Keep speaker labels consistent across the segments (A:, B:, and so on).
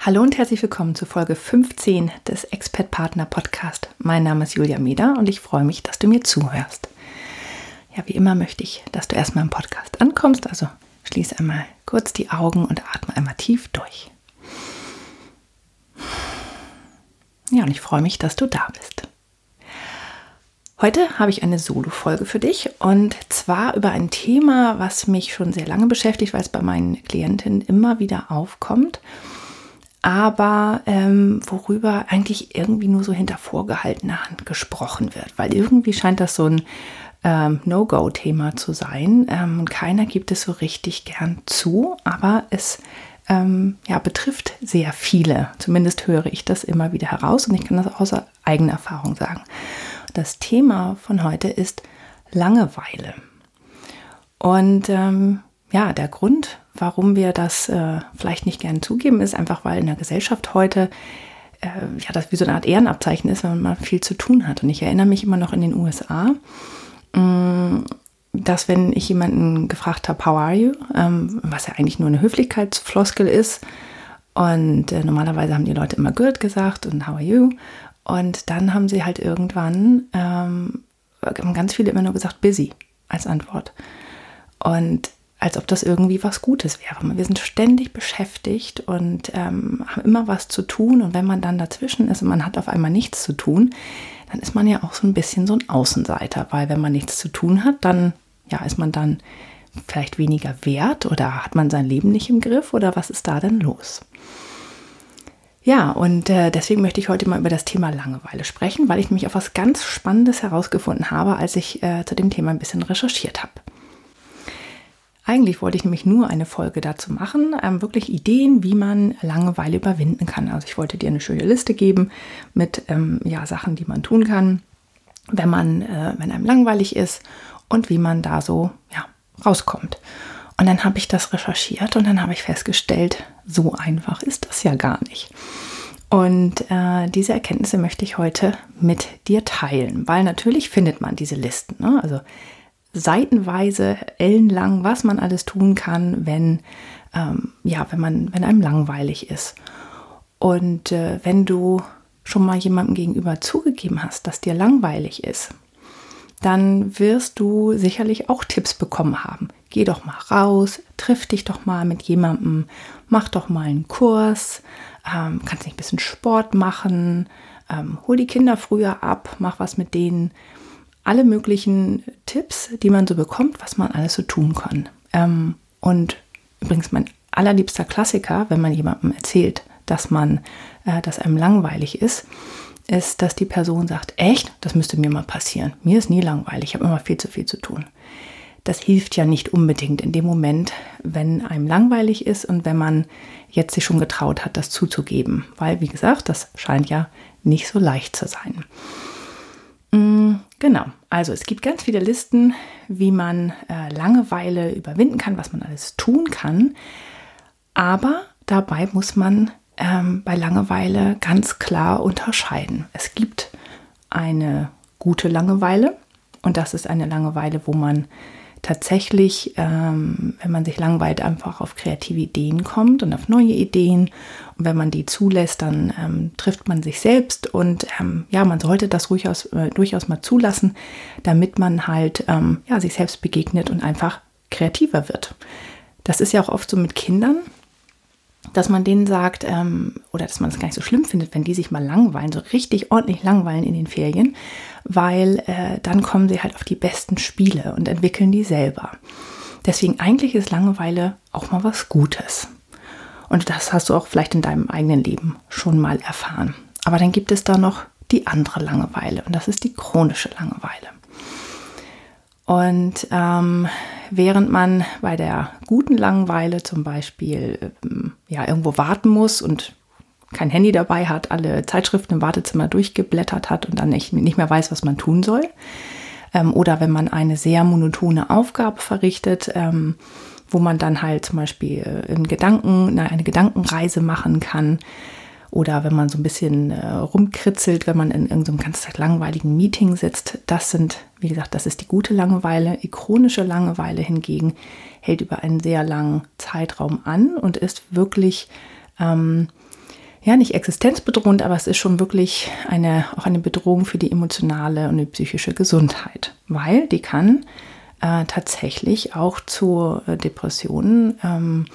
A: Hallo und herzlich willkommen zu Folge 15 des Expert Partner Podcast. Mein Name ist Julia Meder und ich freue mich, dass du mir zuhörst. Ja, wie immer möchte ich, dass du erstmal im Podcast ankommst, also schließe einmal kurz die Augen und atme einmal tief durch. Ja, und ich freue mich, dass du da bist. Heute habe ich eine Solo-Folge für dich und zwar über ein Thema, was mich schon sehr lange beschäftigt, weil es bei meinen Klientinnen immer wieder aufkommt aber ähm, worüber eigentlich irgendwie nur so hinter vorgehaltener Hand gesprochen wird, weil irgendwie scheint das so ein ähm, No-Go-Thema zu sein. Ähm, keiner gibt es so richtig gern zu, aber es ähm, ja, betrifft sehr viele. Zumindest höre ich das immer wieder heraus und ich kann das aus eigener Erfahrung sagen. Das Thema von heute ist Langeweile. Und ähm, ja, der Grund, warum wir das äh, vielleicht nicht gern zugeben, ist einfach, weil in der Gesellschaft heute äh, ja das wie so eine Art Ehrenabzeichen ist, wenn man viel zu tun hat. Und ich erinnere mich immer noch in den USA, mh, mm, dass wenn ich jemanden gefragt habe, how are you, ähm, was ja eigentlich nur eine Höflichkeitsfloskel ist, und äh, normalerweise haben die Leute immer good gesagt und how are you, und dann haben sie halt irgendwann ähm, ganz viele immer nur gesagt busy als Antwort. Und als ob das irgendwie was Gutes wäre. Wir sind ständig beschäftigt und ähm, haben immer was zu tun. Und wenn man dann dazwischen ist und man hat auf einmal nichts zu tun, dann ist man ja auch so ein bisschen so ein Außenseiter, weil wenn man nichts zu tun hat, dann ja, ist man dann vielleicht weniger wert oder hat man sein Leben nicht im Griff oder was ist da denn los? Ja, und äh, deswegen möchte ich heute mal über das Thema Langeweile sprechen, weil ich mich auf was ganz Spannendes herausgefunden habe, als ich äh, zu dem Thema ein bisschen recherchiert habe. Eigentlich wollte ich nämlich nur eine Folge dazu machen, ähm, wirklich Ideen, wie man Langeweile überwinden kann. Also ich wollte dir eine schöne Liste geben mit ähm, ja, Sachen, die man tun kann, wenn man, äh, wenn einem langweilig ist und wie man da so ja, rauskommt. Und dann habe ich das recherchiert und dann habe ich festgestellt, so einfach ist das ja gar nicht. Und äh, diese Erkenntnisse möchte ich heute mit dir teilen, weil natürlich findet man diese Listen. Ne? Also seitenweise, ellenlang, was man alles tun kann, wenn, ähm, ja, wenn man, wenn einem langweilig ist. Und äh, wenn du schon mal jemandem gegenüber zugegeben hast, dass dir langweilig ist, dann wirst du sicherlich auch Tipps bekommen haben. Geh doch mal raus, triff dich doch mal mit jemandem, mach doch mal einen Kurs, ähm, kannst nicht ein bisschen Sport machen, ähm, hol die Kinder früher ab, mach was mit denen alle möglichen Tipps, die man so bekommt, was man alles so tun kann. Ähm, und übrigens mein allerliebster Klassiker, wenn man jemandem erzählt, dass man, äh, dass einem langweilig ist, ist, dass die Person sagt, echt, das müsste mir mal passieren. Mir ist nie langweilig, ich habe immer viel zu viel zu tun. Das hilft ja nicht unbedingt in dem Moment, wenn einem langweilig ist und wenn man jetzt sich schon getraut hat, das zuzugeben. Weil, wie gesagt, das scheint ja nicht so leicht zu sein. Mm, genau, also es gibt ganz viele Listen, wie man äh, Langeweile überwinden kann, was man alles tun kann. Aber dabei muss man ähm, bei Langeweile ganz klar unterscheiden. Es gibt eine gute Langeweile und das ist eine Langeweile, wo man tatsächlich, ähm, wenn man sich langweilt, einfach auf kreative Ideen kommt und auf neue Ideen. Und wenn man die zulässt, dann ähm, trifft man sich selbst. Und ähm, ja, man sollte das durchaus, äh, durchaus mal zulassen, damit man halt ähm, ja, sich selbst begegnet und einfach kreativer wird. Das ist ja auch oft so mit Kindern dass man denen sagt, ähm, oder dass man es gar nicht so schlimm findet, wenn die sich mal langweilen, so richtig ordentlich langweilen in den Ferien, weil äh, dann kommen sie halt auf die besten Spiele und entwickeln die selber. Deswegen eigentlich ist Langeweile auch mal was Gutes. Und das hast du auch vielleicht in deinem eigenen Leben schon mal erfahren. Aber dann gibt es da noch die andere Langeweile und das ist die chronische Langeweile. Und ähm, während man bei der guten Langeweile zum Beispiel ähm, ja irgendwo warten muss und kein Handy dabei hat, alle Zeitschriften im Wartezimmer durchgeblättert hat und dann nicht, nicht mehr weiß, was man tun soll. Ähm, oder wenn man eine sehr monotone Aufgabe verrichtet, ähm, wo man dann halt zum Beispiel äh, in Gedanken, eine Gedankenreise machen kann. Oder wenn man so ein bisschen äh, rumkritzelt, wenn man in irgendeinem ganz langweiligen Meeting sitzt. Das sind, wie gesagt, das ist die gute Langeweile. Die chronische Langeweile hingegen hält über einen sehr langen Zeitraum an und ist wirklich ähm, ja nicht existenzbedrohend, aber es ist schon wirklich eine, auch eine Bedrohung für die emotionale und die psychische Gesundheit, weil die kann äh, tatsächlich auch zu äh, Depressionen, ähm,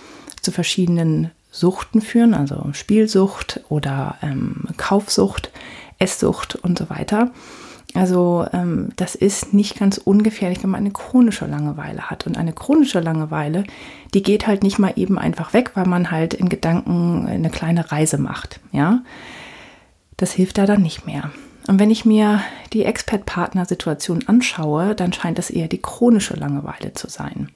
A: zu verschiedenen Suchten führen, also Spielsucht oder ähm, Kaufsucht, Esssucht und so weiter. Also ähm, das ist nicht ganz ungefährlich, wenn man eine chronische Langeweile hat. Und eine chronische Langeweile, die geht halt nicht mal eben einfach weg, weil man halt in Gedanken eine kleine Reise macht. Ja, das hilft da dann nicht mehr. Und wenn ich mir die Expert-Partner-Situation anschaue, dann scheint es eher die chronische Langeweile zu sein.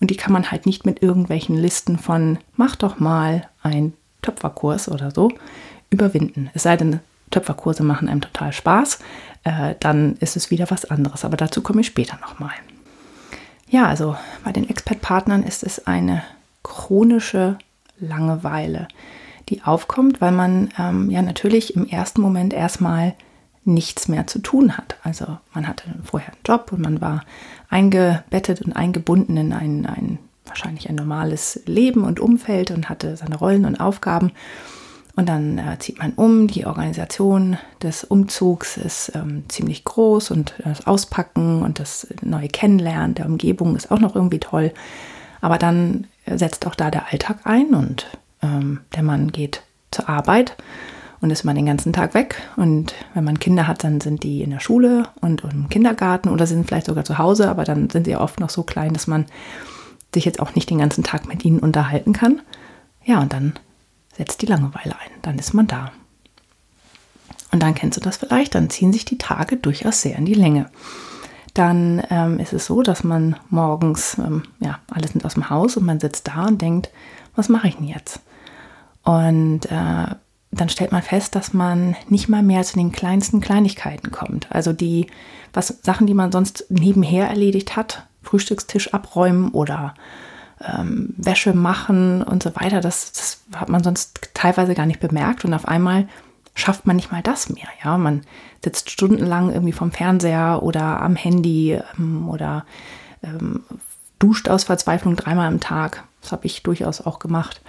A: Und die kann man halt nicht mit irgendwelchen Listen von mach doch mal ein Töpferkurs oder so überwinden. Es sei denn, Töpferkurse machen einem total Spaß, äh, dann ist es wieder was anderes. Aber dazu komme ich später nochmal. Ja, also bei den Expert-Partnern ist es eine chronische Langeweile, die aufkommt, weil man ähm, ja natürlich im ersten Moment erstmal nichts mehr zu tun hat. Also man hatte vorher einen Job und man war eingebettet und eingebunden in ein, ein wahrscheinlich ein normales Leben und Umfeld und hatte seine Rollen und Aufgaben. Und dann äh, zieht man um. Die Organisation des Umzugs ist ähm, ziemlich groß und das Auspacken und das neue Kennenlernen der Umgebung ist auch noch irgendwie toll. Aber dann setzt auch da der Alltag ein und ähm, der Mann geht zur Arbeit und ist man den ganzen Tag weg. Und wenn man Kinder hat, dann sind die in der Schule und, im Kindergarten oder sind vielleicht sogar zu Hause, aber dann sind sie ja oft noch so klein, dass man sich jetzt auch nicht den ganzen Tag mit ihnen unterhalten kann. Ja, und dann setzt die Langeweile ein. Dann ist man da. Und dann kennst du das vielleicht, dann ziehen sich die Tage durchaus sehr in die Länge. Dann ähm, ist es so, dass man morgens, ähm, ja, alle sind aus dem Haus und man sitzt da und denkt, was mache ich denn jetzt? Und äh, dann stellt man fest, dass man nicht mal mehr zu den kleinsten Kleinigkeiten kommt. Also die was, Sachen, die man sonst nebenher erledigt hat, Frühstückstisch abräumen oder ähm, Wäsche machen und so weiter, das, das hat man sonst teilweise gar nicht bemerkt und auf einmal schafft man nicht mal das mehr. Ja, man sitzt stundenlang irgendwie vom Fernseher oder am Handy ähm, oder ähm, duscht aus Verzweiflung dreimal am Tag. Das habe ich durchaus auch gemacht.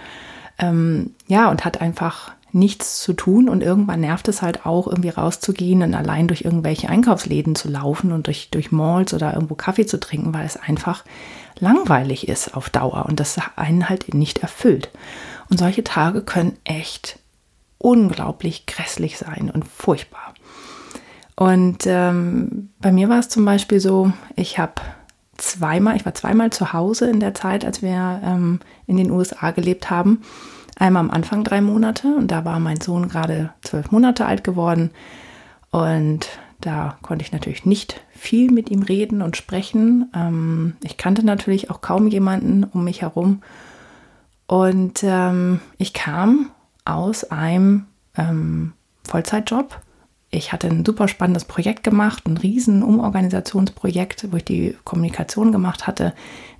A: Ähm, ja, und hat einfach nichts zu tun und irgendwann nervt es halt auch, irgendwie rauszugehen und allein durch irgendwelche Einkaufsläden zu laufen und durch, durch Malls oder irgendwo Kaffee zu trinken, weil es einfach langweilig ist auf Dauer und das einen halt nicht erfüllt. Und solche Tage können echt unglaublich grässlich sein und furchtbar. Und ähm, bei mir war es zum Beispiel so, ich habe zweimal, ich war zweimal zu Hause in der Zeit, als wir ähm, in den USA gelebt haben. Einmal am Anfang drei Monate und da war mein Sohn gerade zwölf Monate alt geworden und da konnte ich natürlich nicht viel mit ihm reden und sprechen. Ähm, ich kannte natürlich auch kaum jemanden um mich herum und ähm, ich kam aus einem ähm, Vollzeitjob. Ich hatte ein super spannendes Projekt gemacht, ein riesen Umorganisationsprojekt, wo ich die Kommunikation gemacht hatte,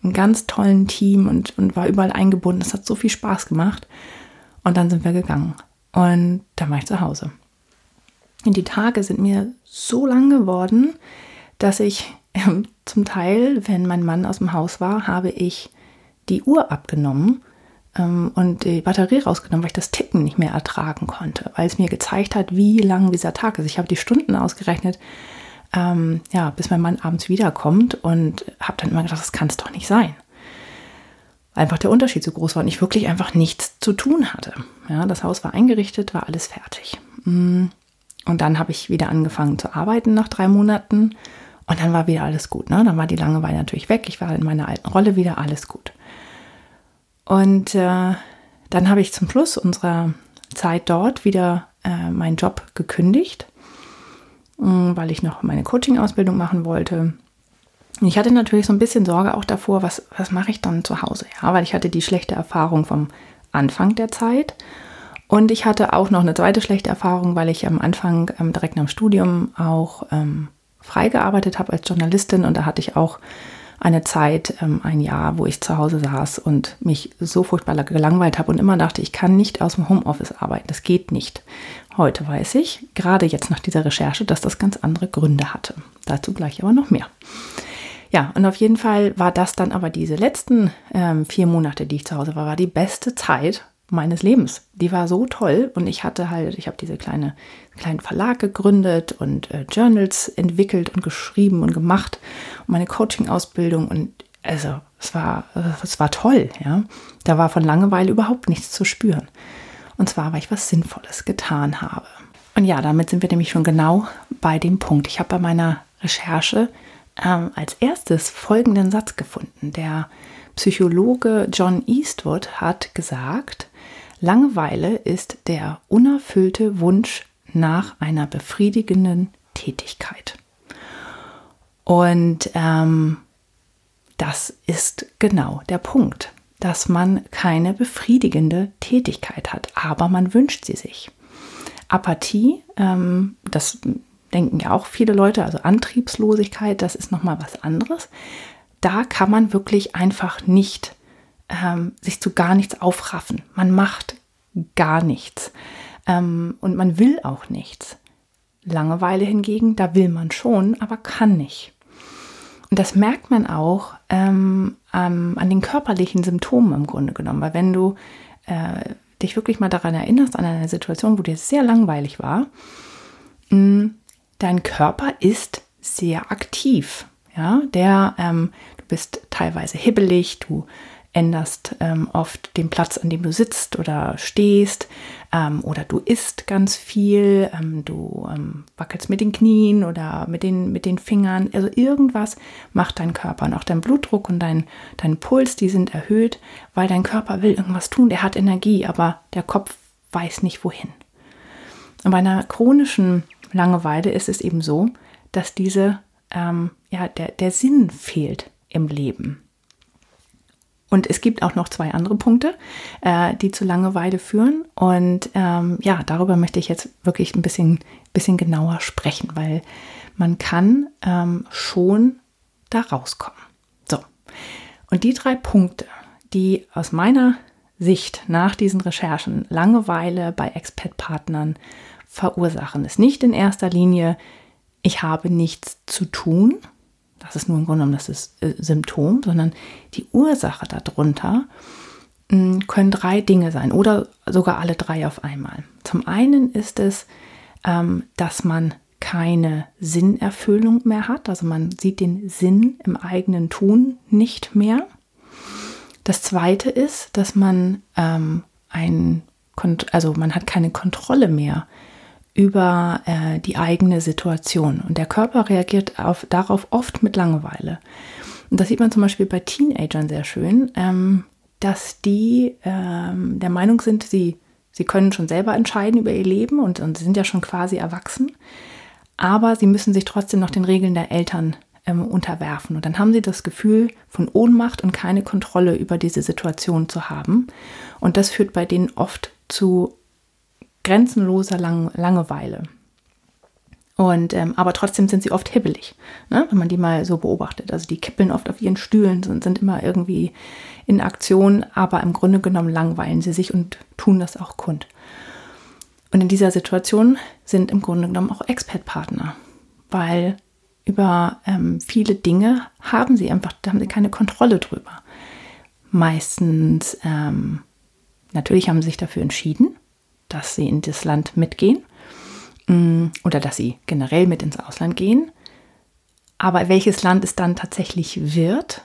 A: einen ganz tollen Team und, und war überall eingebunden. Es hat so viel Spaß gemacht. Und dann sind wir gegangen. Und dann war ich zu Hause. Und die Tage sind mir so lang geworden, dass ich äh, zum Teil, wenn mein Mann aus dem Haus war, habe ich die Uhr abgenommen ähm, und die Batterie rausgenommen, weil ich das Ticken nicht mehr ertragen konnte, weil es mir gezeigt hat, wie lang dieser Tag ist. Ich habe die Stunden ausgerechnet, ähm, ja, bis mein Mann abends wiederkommt und habe dann immer gedacht, das kann es doch nicht sein. Einfach der Unterschied so groß war und ich wirklich einfach nichts zu tun hatte. Ja, das Haus war eingerichtet, war alles fertig. Mm. Und dann habe ich wieder angefangen zu arbeiten nach drei Monaten und dann war wieder alles gut. Ne? Dann war die Langeweile natürlich weg. Ich war in meiner alten Rolle wieder, alles gut. Und äh, dann habe ich zum Schluss unserer Zeit dort wieder äh, meinen Job gekündigt Mm, weil ich noch meine Coaching-Ausbildung machen wollte. Ich hatte natürlich so ein bisschen Sorge auch davor, was, was mache ich dann zu Hause? Ja, weil ich hatte die schlechte Erfahrung vom Anfang der Zeit. Und ich hatte auch noch eine zweite schlechte Erfahrung, weil ich am Anfang ähm, direkt nach dem Studium auch ähm, frei habe als Journalistin und da hatte ich auch eine Zeit, ähm, ein Jahr, wo ich zu Hause saß und mich so furchtbar gelangweilt habe und immer dachte, ich kann nicht aus dem Homeoffice arbeiten. Das geht nicht. Heute weiß ich, gerade jetzt nach dieser Recherche, dass das ganz andere Gründe hatte. Dazu gleich aber noch mehr. Ja, und auf jeden Fall war das dann aber diese letzten ähm, vier Monate, die ich zu Hause war, war die beste Zeit meines Lebens. Die war so toll und ich hatte halt, ich habe diese kleine kleinen Verlag gegründet und äh, Journals entwickelt und geschrieben und gemacht und meine Coaching-Ausbildung und also es war es war toll, ja. Da war von Langeweile überhaupt nichts zu spüren. Und zwar, weil ich was Sinnvolles getan habe. Und ja, damit sind wir nämlich schon genau bei dem Punkt. Ich habe bei meiner Recherche ähm, als erstes folgenden Satz gefunden. Der Psychologe John Eastwood hat gesagt, Langeweile ist der unerfüllte Wunsch nach einer befriedigenden Tätigkeit. Und ähm, das ist genau der Punkt, dass man keine befriedigende Tätigkeit hat, aber man wünscht sie sich. Apathie, ähm, das denken ja auch viele Leute, also Antriebslosigkeit, das ist nochmal was anderes. Da kann man wirklich einfach nicht ähm, sich zu gar nichts aufraffen. Man macht gar nichts ähm, und man will auch nichts. Langeweile hingegen, da will man schon, aber kann nicht. Und das merkt man auch ähm, an den körperlichen Symptomen im Grunde genommen, weil wenn du äh, dich wirklich mal daran erinnerst, an eine Situation, wo dir sehr langweilig war, mh, mm, dein Körper ist sehr aktiv. Ja, der, ähm, du bist teilweise hibbelig, du änderst ähm, oft den Platz, an dem du sitzt oder stehst ähm, oder du isst ganz viel, ähm, du ähm, wackelst mit den Knien oder mit den, mit den Fingern. Also irgendwas macht dein Körper und auch dein Blutdruck und dein, dein Puls, die sind erhöht, weil dein Körper will irgendwas tun, der hat Energie, aber der Kopf weiß nicht wohin. Und bei einer chronischen Langeweile ist es eben so, dass diese, ähm, ja, der, der Sinn fehlt im Leben. Und es gibt auch noch zwei andere Punkte, äh, die zu Langeweile führen. Und ähm, ja, darüber möchte ich jetzt wirklich ein bisschen, bisschen genauer sprechen, weil man kann ähm, schon da rauskommen. So, und die drei Punkte, die aus meiner Sicht nach diesen Recherchen Langeweile bei Expat-Partnern verursachen, ist nicht in erster Linie, ich habe nichts zu tun, das ist nur im Grunde genommen das ist, äh, Symptom, sondern die Ursache darunter mh, hm, können drei Dinge sein oder sogar alle drei auf einmal. Zum einen ist es, ähm, dass man keine Sinnerfüllung mehr hat, also man sieht den Sinn im eigenen Tun nicht mehr. Das zweite ist, dass man ähm, ein, also man hat keine Kontrolle mehr über äh, die eigene Situation. Und der Körper reagiert auf, darauf oft mit Langeweile. Und das sieht man zum Beispiel bei Teenagern sehr schön, ähm, dass die ähm, der Meinung sind, sie, sie können schon selber entscheiden über ihr Leben und, und sind ja schon quasi erwachsen, aber sie müssen sich trotzdem noch den Regeln der Eltern ähm, unterwerfen. Und dann haben sie das Gefühl von Ohnmacht und keine Kontrolle über diese Situation zu haben. Und das führt bei denen oft zu grenzenloser Lang Langeweile. Und, ähm, aber trotzdem sind sie oft hibbelig, ne, wenn man die mal so beobachtet. Also die kippeln oft auf ihren Stühlen und sind immer irgendwie in Aktion, aber im Grunde genommen langweilen sie sich und tun das auch kund. Und in dieser Situation sind im Grunde genommen auch Expertpartner, weil über ähm, viele Dinge haben sie einfach, da haben sie keine Kontrolle drüber. Meistens, ähm, natürlich haben sie sich dafür entschieden, dass sie in das Land mitgehen mm, oder dass sie generell mit ins Ausland gehen. Aber welches Land es dann tatsächlich wird,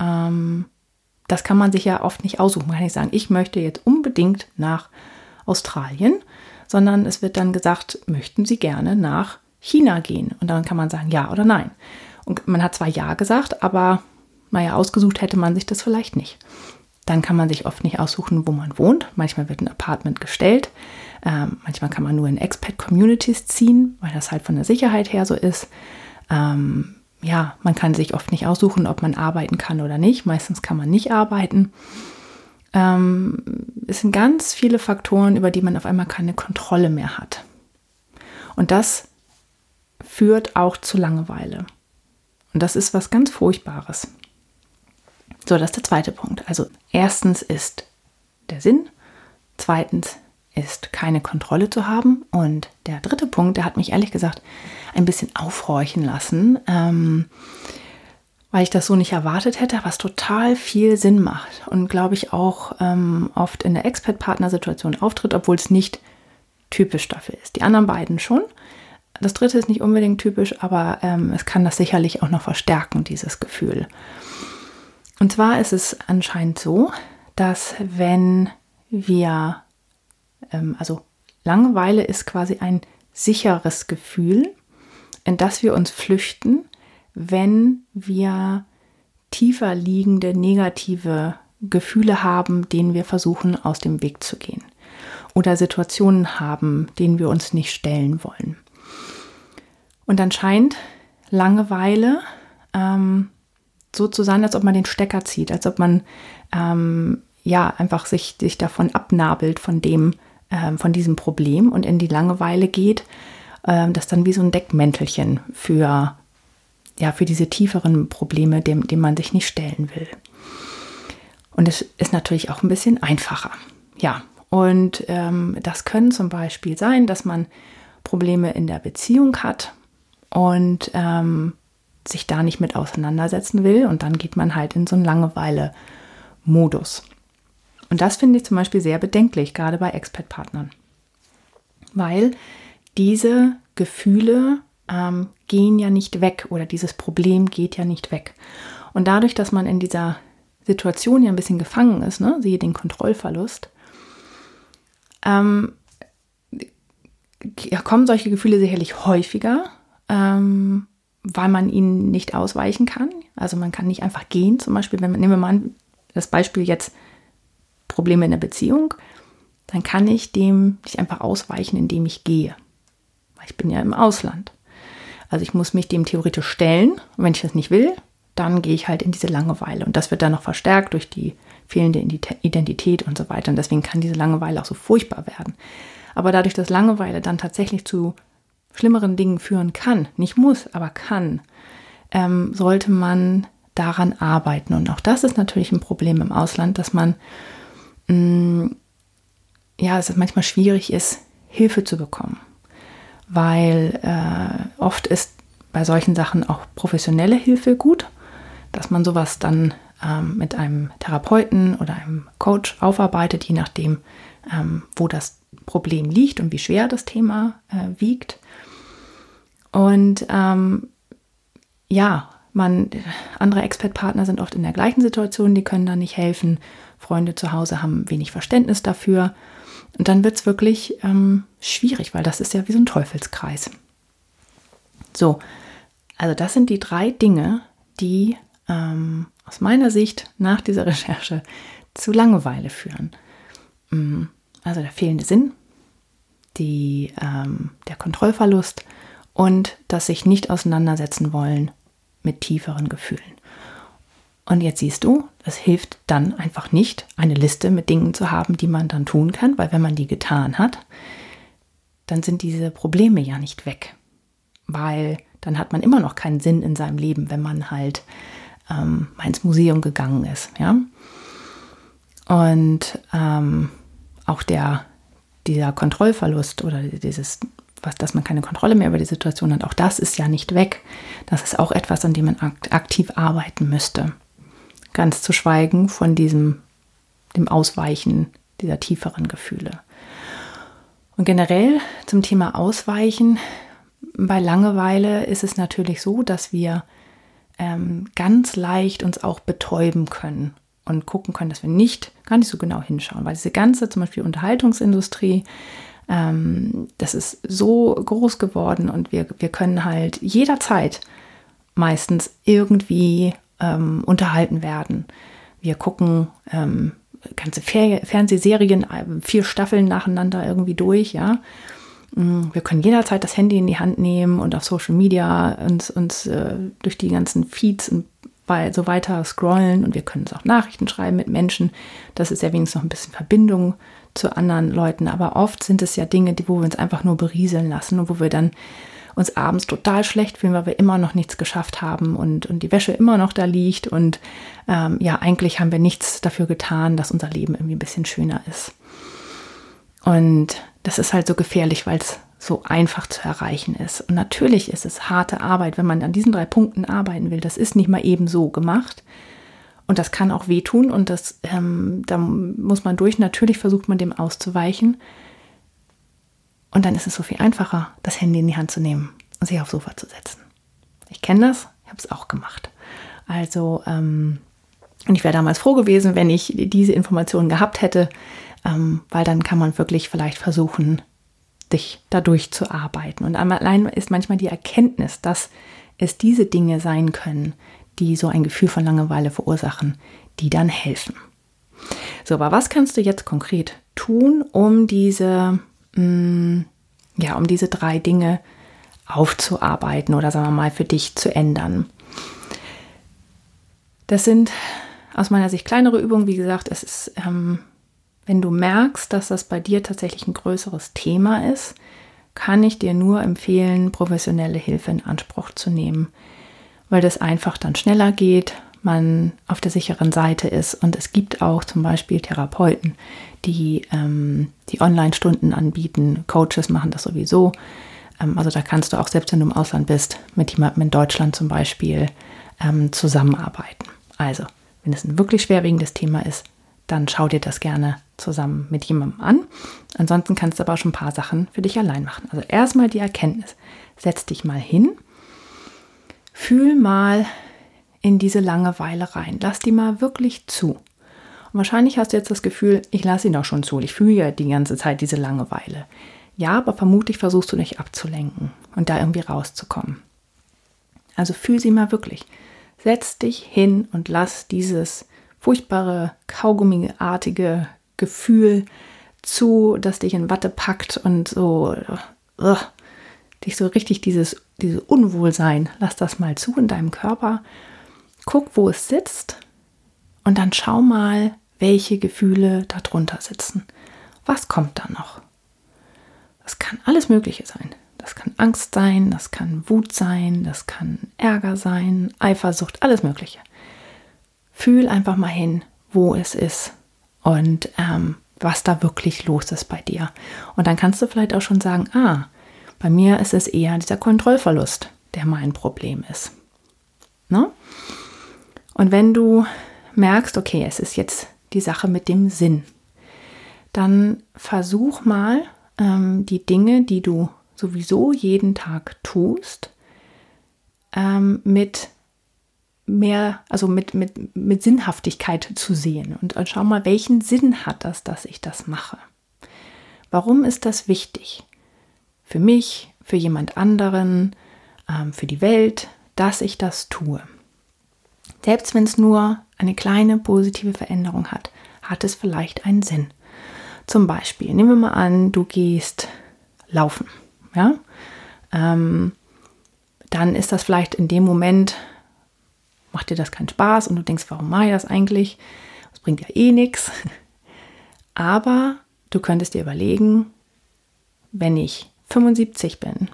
A: ähm, das kann man sich ja oft nicht aussuchen. Man kann nicht sagen, ich möchte jetzt unbedingt nach Australien, sondern es wird dann gesagt, möchten Sie gerne nach China gehen? Und dann kann man sagen, ja oder nein. Und man hat zwar ja gesagt, aber naja, ausgesucht hätte man sich das vielleicht nicht. Dann kann man sich oft nicht aussuchen, wo man wohnt. Manchmal wird ein Apartment gestellt. Ähm, manchmal kann man nur in Expat-Communities ziehen, weil das halt von der Sicherheit her so ist. Ähm, ja, man kann sich oft nicht aussuchen, ob man arbeiten kann oder nicht. Meistens kann man nicht arbeiten. Ähm, es sind ganz viele Faktoren, über die man auf einmal keine Kontrolle mehr hat. Und das führt auch zu Langeweile. Und das ist was ganz Furchtbares. So, das ist der zweite Punkt. Also erstens ist der Sinn, zweitens ist keine Kontrolle zu haben und der dritte Punkt, der hat mich ehrlich gesagt ein bisschen aufhorchen lassen, ähm, weil ich das so nicht erwartet hätte, was total viel Sinn macht und glaube ich auch ähm, oft in der Expert-Partner-Situation auftritt, obwohl es nicht typisch dafür ist. Die anderen beiden schon. Das dritte ist nicht unbedingt typisch, aber ähm, es kann das sicherlich auch noch verstärken, dieses Gefühl. Und zwar ist es anscheinend so, dass wenn wir, ähm, also Langeweile ist quasi ein sicheres Gefühl, in das wir uns flüchten, wenn wir tiefer liegende negative Gefühle haben, denen wir versuchen aus dem Weg zu gehen. Oder Situationen haben, denen wir uns nicht stellen wollen. Und dann scheint Langeweile ähm, so zu sein, als ob man den Stecker zieht, als ob man ähm, ja einfach sich, sich davon abnabelt von dem, ähm, von diesem Problem und in die Langeweile geht, ähm, das dann wie so ein Deckmäntelchen für ja für diese tieferen Probleme, dem, dem man sich nicht stellen will. Und es ist natürlich auch ein bisschen einfacher. Ja, und ähm, das können zum Beispiel sein, dass man Probleme in der Beziehung hat und ähm, sich da nicht mit auseinandersetzen will. Und dann geht man halt in so einen Langeweile-Modus. Und das finde ich zum Beispiel sehr bedenklich, gerade bei Expert-Partnern. Weil diese Gefühle ähm, gehen ja nicht weg oder dieses Problem geht ja nicht weg. Und dadurch, dass man in dieser Situation ja ein bisschen gefangen ist, ne, siehe den Kontrollverlust, ähm, kommen solche Gefühle sicherlich häufiger ähm, weil man ihnen nicht ausweichen kann. Also man kann nicht einfach gehen. Zum Beispiel, wenn man, nehmen wir mal das Beispiel jetzt Probleme in der Beziehung, dann kann ich dem nicht einfach ausweichen, indem ich gehe. Ich bin ja im Ausland. Also ich muss mich dem theoretisch stellen. Und wenn ich das nicht will, dann gehe ich halt in diese Langeweile. Und das wird dann noch verstärkt durch die fehlende Identität und so weiter. Und deswegen kann diese Langeweile auch so furchtbar werden. Aber dadurch, dass Langeweile dann tatsächlich zu schlimmeren Dingen führen kann, nicht muss, aber kann, ähm, sollte man daran arbeiten. Und auch das ist natürlich ein Problem im Ausland, dass man, mh, mm, ja, es manchmal schwierig ist, Hilfe zu bekommen. Weil äh, oft ist bei solchen Sachen auch professionelle Hilfe gut, dass man sowas dann ähm, mit einem Therapeuten oder einem Coach aufarbeitet, je nachdem, ähm, wo das Problem liegt und wie schwer das Thema äh, wiegt. Und ähm, ja, man, andere Expert-Partner sind oft in der gleichen Situation, die können da nicht helfen. Freunde zu Hause haben wenig Verständnis dafür. Und dann wird es wirklich ähm, schwierig, weil das ist ja wie so ein Teufelskreis. So, also das sind die drei Dinge, die ähm, aus meiner Sicht nach dieser Recherche zu Langeweile führen. Mm, also der fehlende Sinn, die, ähm, der Kontrollverlust und das sich nicht auseinandersetzen wollen mit tieferen Gefühlen. Und jetzt siehst du, es hilft dann einfach nicht, eine Liste mit Dingen zu haben, die man dann tun kann, weil wenn man die getan hat, dann sind diese Probleme ja nicht weg. Weil dann hat man immer noch keinen Sinn in seinem Leben, wenn man halt ähm, mal ins Museum gegangen ist. Ja? Und ähm, auch der, dieser Kontrollverlust oder dieses was, dass man keine Kontrolle mehr über die Situation hat, auch das ist ja nicht weg. Das ist auch etwas, an dem man aktiv arbeiten müsste. Ganz zu schweigen von diesem, dem Ausweichen dieser tieferen Gefühle. Und generell zum Thema Ausweichen, bei Langeweile ist es natürlich so, dass wir ähm, ganz leicht uns auch betäuben können und gucken können, dass wir nicht gar nicht so genau hinschauen, weil diese ganze zum Beispiel Unterhaltungsindustrie, ähm, das ist so groß geworden und wir, wir können halt jederzeit meistens irgendwie ähm, unterhalten werden. Wir gucken ähm, ganze Fer Fernsehserien, äh, vier Staffeln nacheinander irgendwie durch, ja. Mm, wir können jederzeit das Handy in die Hand nehmen und auf Social Media uns, uns äh, durch die ganzen Feeds und so weiter scrollen und wir können es auch Nachrichten schreiben mit Menschen. Das ist ja wenigstens noch ein bisschen Verbindung zu anderen Leuten. Aber oft sind es ja Dinge, die, wo wir uns einfach nur berieseln lassen und wo wir dann uns abends total schlecht fühlen, weil wir immer noch nichts geschafft haben und, und die Wäsche immer noch da liegt. Und ähm, ja, eigentlich haben wir nichts dafür getan, dass unser Leben irgendwie ein bisschen schöner ist. Und das ist halt so gefährlich, weil es so einfach zu erreichen ist. Und natürlich ist es harte Arbeit, wenn man an diesen drei Punkten arbeiten will. Das ist nicht mal eben so gemacht. Und das kann auch wehtun und das, ähm, da muss man durch. Natürlich versucht man dem auszuweichen. Und dann ist es so viel einfacher, das Handy in die Hand zu nehmen und sich aufs Sofa zu setzen. Ich kenne das, ich habe es auch gemacht. Also, ähm, und ich wäre damals froh gewesen, wenn ich diese Informationen gehabt hätte, ähm, weil dann kann man wirklich vielleicht versuchen, dich dadurch zu arbeiten. Und allein ist manchmal die Erkenntnis, dass es diese Dinge sein können, die so ein Gefühl von Langeweile verursachen, die dann helfen. So, aber was kannst du jetzt konkret tun, um diese, mh, mm, ja, um diese drei Dinge aufzuarbeiten oder sagen wir mal für dich zu ändern? Das sind aus meiner Sicht kleinere Übungen. Wie gesagt, es ist ähm, wenn du merkst, dass das bei dir tatsächlich ein größeres Thema ist, kann ich dir nur empfehlen, professionelle Hilfe in Anspruch zu nehmen, weil das einfach dann schneller geht, man auf der sicheren Seite ist und es gibt auch zum Beispiel Therapeuten, die, ähm, die Online-Stunden anbieten. Coaches machen das sowieso. Ähm, also da kannst du auch, selbst wenn du im Ausland bist, mit jemandem in Deutschland zum Beispiel ähm, zusammenarbeiten. Also, wenn es ein wirklich schwerwiegendes Thema ist, dann schau dir das gerne zusammen mit jemandem an. Ansonsten kannst du aber auch schon ein paar Sachen für dich allein machen. Also erstmal die Erkenntnis. Setz dich mal hin, fühl mal in diese Langeweile rein. Lass die mal wirklich zu. Und wahrscheinlich hast du jetzt das Gefühl, ich lasse ihn doch schon zu. Ich fühle ja die ganze Zeit diese Langeweile. Ja, aber vermutlich versuchst du dich abzulenken und da irgendwie rauszukommen. Also fühl sie mal wirklich. Setz dich hin und lass dieses furchtbare, kaugummiartige Gefühl zu, das dich in Watte packt und so uh, dich so richtig dieses, dieses Unwohlsein, lass das mal zu in deinem Körper. Guck, wo es sitzt und dann schau mal, welche Gefühle darunter sitzen. Was kommt da noch? Das kann alles Mögliche sein. Das kann Angst sein, das kann Wut sein, das kann Ärger sein, Eifersucht, alles Mögliche fühl einfach mal hin, wo es ist und ähm, was da wirklich los ist bei dir. Und dann kannst du vielleicht auch schon sagen, ah, bei mir ist es eher dieser Kontrollverlust, der mein Problem ist. Ne? Und wenn du merkst, okay, es ist jetzt die Sache mit dem Sinn, dann versuch mal ähm, die Dinge, die du sowieso jeden Tag tust, ähm, mit mehr, also mit, mit, mit Sinnhaftigkeit zu sehen. Und, und schau mal, welchen Sinn hat das, dass ich das mache? Warum ist das wichtig? Für mich, für jemand anderen, ähm, für die Welt, dass ich das tue. Selbst wenn es nur eine kleine positive Veränderung hat, hat es vielleicht einen Sinn. Zum Beispiel, nehmen wir mal an, du gehst laufen. Ja? Ähm, dann ist das vielleicht in dem Moment macht dir das keinen Spaß und du denkst, warum mache ich das eigentlich? Das bringt ja eh nichts. Aber du könntest dir überlegen, wenn ich 75 bin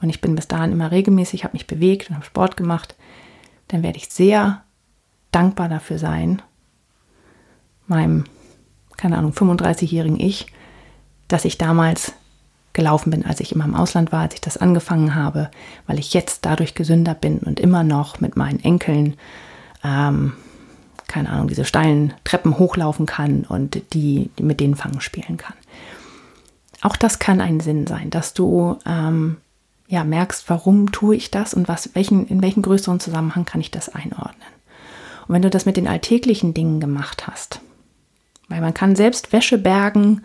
A: und ich bin bis dahin immer regelmäßig, habe mich bewegt und habe Sport gemacht, dann werde ich sehr dankbar dafür sein, meinem, keine Ahnung, 35-jährigen Ich, dass ich damals gelaufen bin, als ich immer im Ausland war, als ich das angefangen habe, weil ich jetzt dadurch gesünder bin und immer noch mit meinen Enkeln, ähm, keine Ahnung, diese steilen Treppen hochlaufen kann und die, die mit denen Fangen spielen kann. Auch das kann ein Sinn sein, dass du ähm, ja merkst, warum tue ich das und was, welchen, in welchen größeren Zusammenhang kann ich das einordnen. Und wenn du das mit den alltäglichen Dingen gemacht hast, weil man kann selbst Wäsche bergen,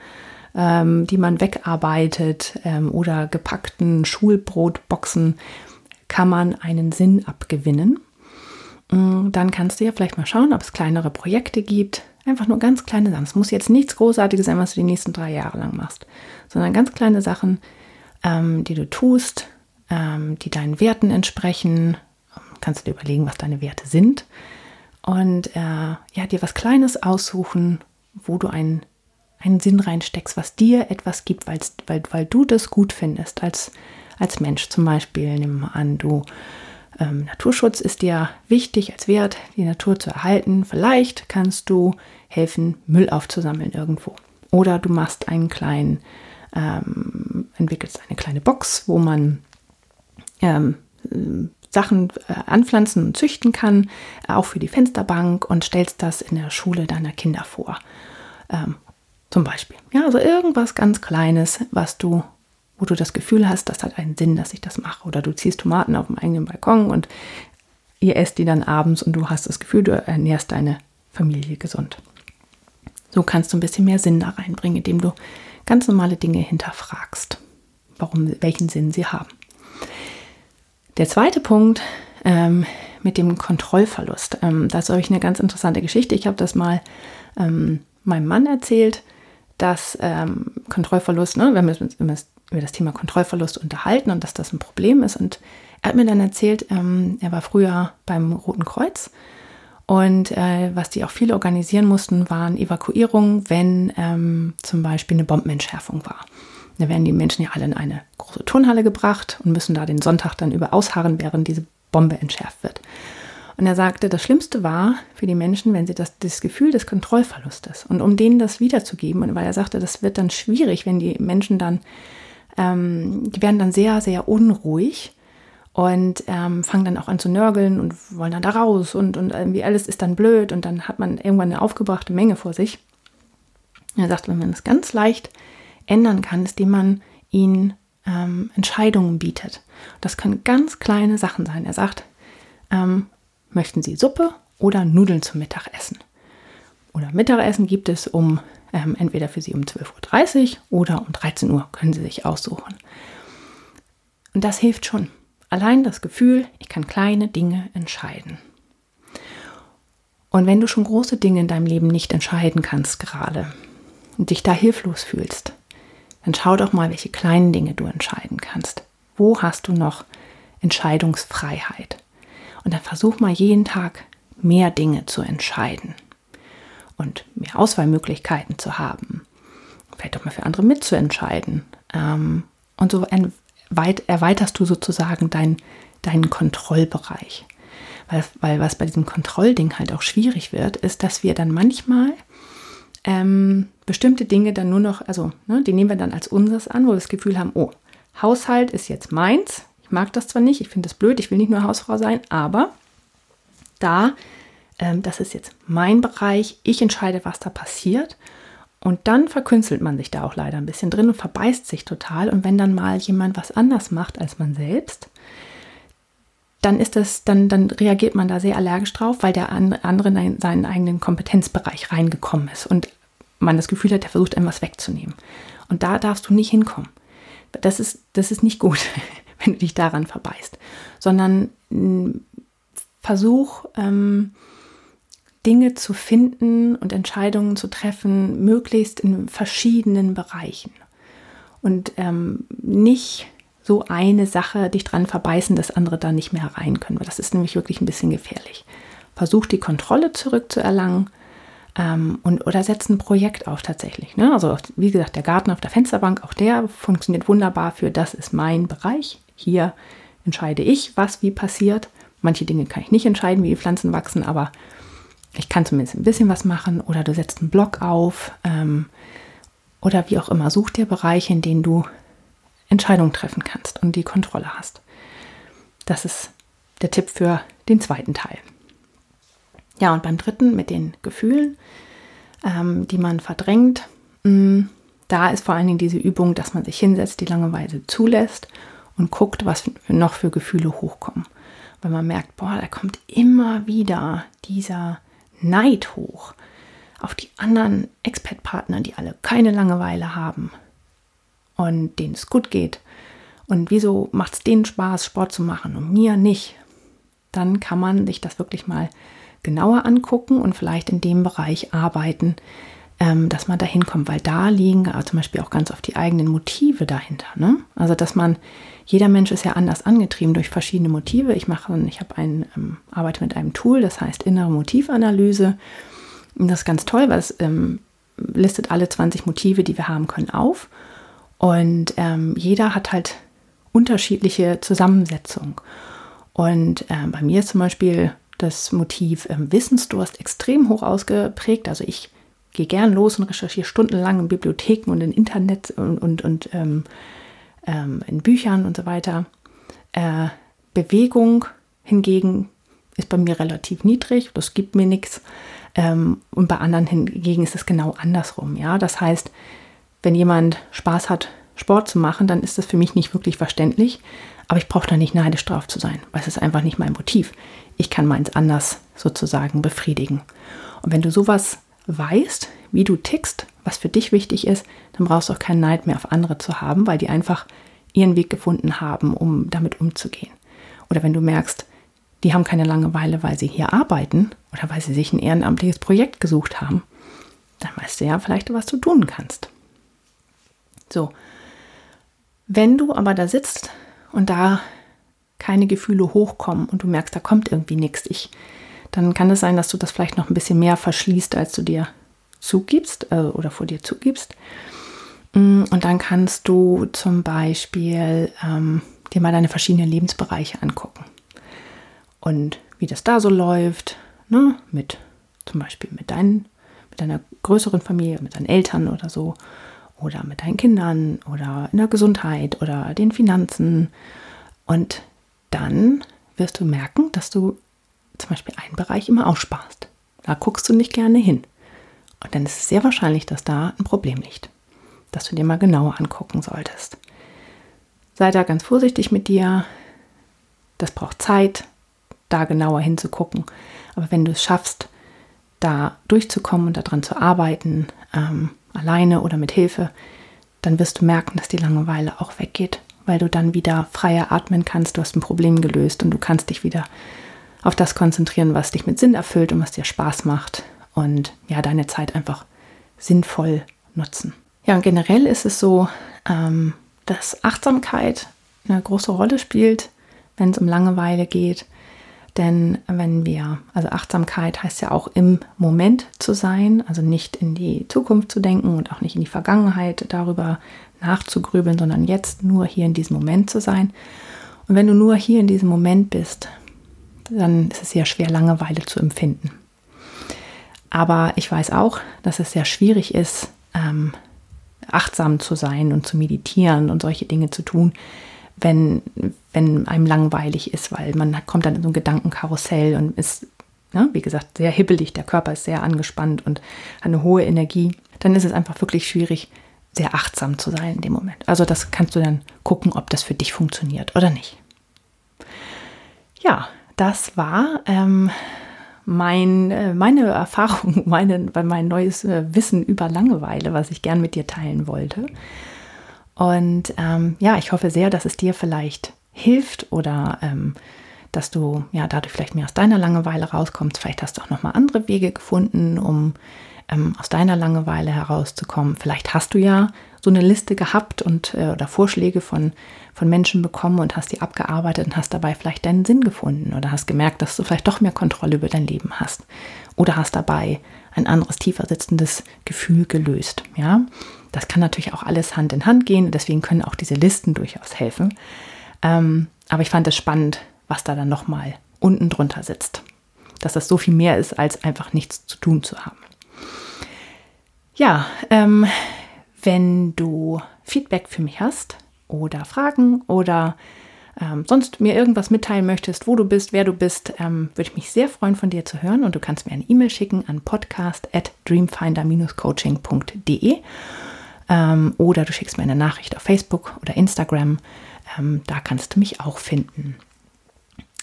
A: ähm, die man wegarbeitet ähm, oder gepackten Schulbrotboxen kann man einen Sinn abgewinnen. Mm, dann kannst du ja vielleicht mal schauen, ob es kleinere Projekte gibt. Einfach nur ganz kleine Sachen. Es muss jetzt nichts Großartiges sein, was du die nächsten drei Jahre lang machst, sondern ganz kleine Sachen, ähm, die du tust, ähm, die deinen Werten entsprechen. kannst du dir überlegen, was deine Werte sind und äh, ja, dir was Kleines aussuchen, wo du einen, einen Sinn reinsteckst, was dir etwas gibt, weil, weil du das gut findest als, als Mensch. Zum Beispiel, nimm mal an, du ähm, Naturschutz ist dir wichtig als Wert, die Natur zu erhalten. Vielleicht kannst du helfen, Müll aufzusammeln irgendwo. Oder du machst einen kleinen, ähm, entwickelst eine kleine Box, wo man ähm, Sachen äh, anpflanzen und züchten kann, auch für die Fensterbank und stellst das in der Schule deiner Kinder vor. Ähm, zum Beispiel. Ja, also irgendwas ganz Kleines, was du, wo du das Gefühl hast, das hat einen Sinn, dass ich das mache. Oder du ziehst Tomaten auf dem eigenen Balkon und ihr esst die dann abends und du hast das Gefühl, du ernährst deine Familie gesund. So kannst du ein bisschen mehr Sinn da reinbringen, indem du ganz normale Dinge hinterfragst, warum, welchen Sinn sie haben. Der zweite Punkt ähm, mit dem Kontrollverlust. Ähm, das ist euch eine ganz interessante Geschichte. Ich habe das mal ähm, meinem Mann erzählt, dass ähm, Kontrollverlust, ne, wir haben uns über das Thema Kontrollverlust unterhalten und dass das ein Problem ist. Und er hat mir dann erzählt, ähm, er war früher beim Roten Kreuz und äh, was die auch viele organisieren mussten, waren Evakuierungen, wenn ähm, zum Beispiel eine Bombenentschärfung war. Da werden die Menschen ja alle in eine große Turnhalle gebracht und müssen da den Sonntag dann über ausharren, während diese Bombe entschärft wird. Und er sagte, das Schlimmste war für die Menschen, wenn sie das, das Gefühl des Kontrollverlustes und um denen das wiederzugeben, weil er sagte, das wird dann schwierig, wenn die Menschen dann, ähm, die werden dann sehr, sehr unruhig und ähm, fangen dann auch an zu nörgeln und wollen dann da raus und, und irgendwie alles ist dann blöd und dann hat man irgendwann eine aufgebrachte Menge vor sich. Er sagt, wenn man das ganz leicht ändern kann, ist, indem man ihnen ähm, Entscheidungen bietet. Das können ganz kleine Sachen sein. Er sagt, ähm, möchten Sie Suppe oder Nudeln zum Mittagessen? Oder Mittagessen gibt es um ähm, entweder für Sie um 12.30 Uhr oder um 13 Uhr, können Sie sich aussuchen. Und das hilft schon. Allein das Gefühl, ich kann kleine Dinge entscheiden. Und wenn du schon große Dinge in deinem Leben nicht entscheiden kannst gerade und dich da hilflos fühlst, dann schau doch mal, welche kleinen Dinge du entscheiden kannst. Wo hast du noch Entscheidungsfreiheit? Und dann versuch mal jeden Tag mehr Dinge zu entscheiden und mehr Auswahlmöglichkeiten zu haben. Vielleicht auch mal für andere mitzuentscheiden. Ähm, und so erweiterst du sozusagen dein, deinen Kontrollbereich. Weil, weil was bei diesem Kontrollding halt auch schwierig wird, ist, dass wir dann manchmal ähm, bestimmte Dinge dann nur noch, also ne, die nehmen wir dann als unseres an, wo wir das Gefühl haben, oh, Haushalt ist jetzt meins. Ich mag das zwar nicht, ich finde das blöd, ich will nicht nur Hausfrau sein, aber da, ähm, das ist jetzt mein Bereich, ich entscheide, was da passiert. Und dann verkünstelt man sich da auch leider ein bisschen drin und verbeißt sich total. Und wenn dann mal jemand was anders macht als man selbst, dann ist das, dann, dann reagiert man da sehr allergisch drauf, weil der andere in seinen eigenen Kompetenzbereich reingekommen ist und man das Gefühl hat, der versucht einem was wegzunehmen. Und da darfst du nicht hinkommen. Das ist, das ist nicht gut, wenn du dich daran verbeißt, sondern hm, versuch, ähm, Dinge zu finden und Entscheidungen zu treffen, möglichst in verschiedenen Bereichen. Und ähm, nicht so eine Sache dich dran verbeißen, dass andere da nicht mehr rein können, das ist nämlich wirklich ein bisschen gefährlich. Versuch die Kontrolle zurückzuerlangen ähm, und oder setz ein Projekt auf tatsächlich. Ne? Also wie gesagt, der Garten auf der Fensterbank, auch der funktioniert wunderbar für das ist mein Bereich. Hier entscheide ich, was wie passiert. Manche Dinge kann ich nicht entscheiden, wie die Pflanzen wachsen, aber ich kann zumindest ein bisschen was machen. Oder du setzt einen Blog auf ähm, oder wie auch immer. Such dir Bereiche, in denen du Entscheidungen treffen kannst und die Kontrolle hast. Das ist der Tipp für den zweiten Teil. Ja, und beim dritten mit den Gefühlen, ähm, die man verdrängt, mh, mm, da ist vor allen Dingen diese Übung, dass man sich hinsetzt, die Langeweile zulässt und guckt, was noch für Gefühle hochkommen. Weil man merkt, boah, da kommt immer wieder dieser Neid hoch auf die anderen Expat-Partner, die alle keine Langeweile haben und denen es gut geht. Und wieso macht es denen Spaß, Sport zu machen und mir nicht? Dann kann man sich das wirklich mal genauer angucken und vielleicht in dem Bereich arbeiten, dass man da hinkommt, weil da liegen zum Beispiel auch ganz oft die eigenen Motive dahinter. Ne? Also dass man, jeder Mensch ist ja anders angetrieben durch verschiedene Motive. Ich mache, ich habe ein, ähm, arbeite mit einem Tool, das heißt innere Motivanalyse. Und das ist ganz toll, weil es ähm, listet alle 20 Motive, die wir haben können, auf. Und ähm, jeder hat halt unterschiedliche Zusammensetzung. Und äh, bei mir ist zum Beispiel das Motiv äh, Wissensdurst extrem hoch ausgeprägt. Also ich gehe gern los und recherchiere stundenlang in Bibliotheken und im Internet und, und, und ähm, ähm, in Büchern und so weiter. Äh, Bewegung hingegen ist bei mir relativ niedrig, das gibt mir nichts. Ähm, und bei anderen hingegen ist es genau andersrum. Ja? Das heißt, wenn jemand Spaß hat, Sport zu machen, dann ist das für mich nicht wirklich verständlich. Aber ich brauche da nicht neidisch drauf zu sein, weil es ist einfach nicht mein Motiv. Ich kann meins anders sozusagen befriedigen. Und wenn du sowas weißt, wie du tickst, was für dich wichtig ist, dann brauchst du auch keinen Neid mehr auf andere zu haben, weil die einfach ihren Weg gefunden haben, um damit umzugehen. Oder wenn du merkst, die haben keine Langeweile, weil sie hier arbeiten oder weil sie sich ein ehrenamtliches Projekt gesucht haben, dann weißt du ja vielleicht, was du tun kannst. So, wenn du aber da sitzt und da keine Gefühle hochkommen und du merkst, da kommt irgendwie nichts, ich dann kann es sein, dass du das vielleicht noch ein bisschen mehr verschließt, als du dir zugibst äh, oder vor dir zugibst. Mm, und dann kannst du zum Beispiel ähm, dir mal deine verschiedenen Lebensbereiche angucken. Und wie das da so läuft, ne? mit zum Beispiel mit, deinen, mit deiner größeren Familie, mit deinen Eltern oder so, oder mit deinen Kindern oder in der Gesundheit oder den Finanzen. Und dann wirst du merken, dass du zum Beispiel einen Bereich immer aussparst. Da guckst du nicht gerne hin. Und dann ist es sehr wahrscheinlich, dass da ein Problem liegt, das du dir mal genauer angucken solltest. Sei da ganz vorsichtig mit dir. Das braucht Zeit, da genauer hinzugucken. Aber wenn du es schaffst, da durchzukommen und daran zu arbeiten, ähm, alleine oder mit Hilfe, dann wirst du merken, dass die Langeweile auch weggeht, weil du dann wieder freier atmen kannst. Du hast ein Problem gelöst und du kannst dich wieder auf das konzentrieren, was dich mit Sinn erfüllt und was dir Spaß macht und ja, deine Zeit einfach sinnvoll nutzen. Ja, und generell ist es so, ähm, dass Achtsamkeit eine große Rolle spielt, wenn es um Langeweile geht. Denn wenn wir, also Achtsamkeit heißt ja auch im Moment zu sein, also nicht in die Zukunft zu denken und auch nicht in die Vergangenheit darüber nachzugrübeln, sondern jetzt nur hier in diesem Moment zu sein. Und wenn du nur hier in diesem Moment bist, dann ist es sehr schwer, Langeweile zu empfinden. Aber ich weiß auch, dass es sehr schwierig ist, ähm, achtsam zu sein und zu meditieren und solche Dinge zu tun, wenn, wenn einem langweilig ist, weil man kommt dann in so ein Gedankenkarussell und ist, ne, wie gesagt, sehr hibbelig, der Körper ist sehr angespannt und hat eine hohe Energie. Dann ist es einfach wirklich schwierig, sehr achtsam zu sein in dem Moment. Also das kannst du dann gucken, ob das für dich funktioniert oder nicht. Ja, das war ähm, mein, äh, meine Erfahrung, meine, mein neues äh, Wissen über Langeweile, was ich gern mit dir teilen wollte. Und ähm, ja, ich hoffe sehr, dass es dir vielleicht hilft oder ähm, dass du ja dadurch vielleicht mehr aus deiner Langeweile rauskommst. Vielleicht hast du auch noch mal andere Wege gefunden, um ähm, aus deiner Langeweile herauszukommen. Vielleicht hast du ja so eine Liste gehabt und äh, oder Vorschläge von, von Menschen bekommen und hast die abgearbeitet und hast dabei vielleicht deinen Sinn gefunden oder hast gemerkt, dass du vielleicht doch mehr Kontrolle über dein Leben hast oder hast dabei ein anderes tiefer sitzendes Gefühl gelöst. Ja, das kann natürlich auch alles Hand in Hand gehen. Deswegen können auch diese Listen durchaus helfen. Ähm, aber ich fand es spannend, was da dann nochmal unten drunter sitzt. Dass das so viel mehr ist, als einfach nichts zu tun zu haben. Ja, ähm, wenn du Feedback für mich hast oder Fragen oder ähm, sonst mir irgendwas mitteilen möchtest, wo du bist, wer du bist, ähm, würde ich mich sehr freuen, von dir zu hören. Und du kannst mir eine E-Mail schicken an podcast at dreamfinder-coaching.de ähm, oder du schickst mir eine Nachricht auf Facebook oder Instagram. Ähm, da kannst du mich auch finden.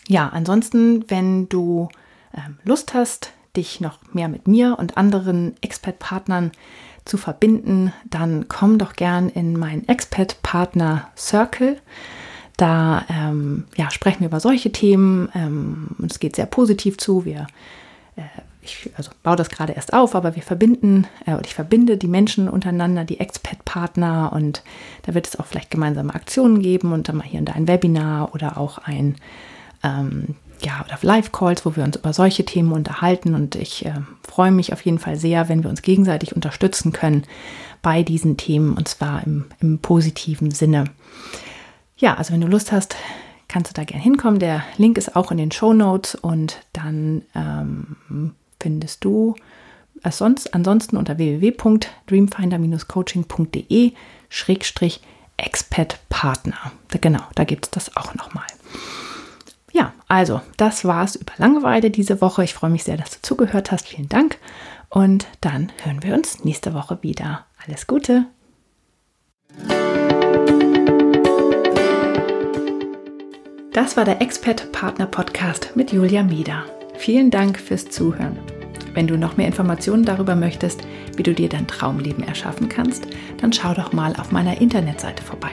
A: Ja, ansonsten, wenn du ähm, Lust hast, dich noch mehr mit mir und anderen Expert-Partnern zu verbinden, dann komm doch gern in meinen Expert-Partner Circle. Da ähm, ja, sprechen wir über solche Themen. Ähm, es geht sehr positiv zu. Wir äh, ich also baue das gerade erst auf, aber wir verbinden äh, und ich verbinde die Menschen untereinander, die Expat-Partner und da wird es auch vielleicht gemeinsame Aktionen geben und dann mal hier und da ein Webinar oder auch ein ähm, ja, oder Live-Calls, wo wir uns über solche Themen unterhalten. Und ich äh, freue mich auf jeden Fall sehr, wenn wir uns gegenseitig unterstützen können bei diesen Themen und zwar im, im positiven Sinne. Ja, also wenn du Lust hast, kannst du da gerne hinkommen. Der Link ist auch in den Show Notes und dann ähm, findest du es sonst ansonsten unter www.dreamfinder-coaching.de Schrägstrich Expat Partner. Genau, da gibt es das auch nochmal. Also das war's über Langeweile diese Woche. Ich freue mich sehr, dass du zugehört hast. Vielen Dank. Und dann hören wir uns nächste Woche wieder. Alles Gute. Das war der Expert Partner Podcast mit Julia Mieder. Vielen Dank fürs Zuhören. Wenn du noch mehr Informationen darüber möchtest, wie du dir dein Traumleben erschaffen kannst, dann schau doch mal auf meiner Internetseite vorbei.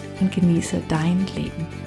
A: und genieße dein Leben.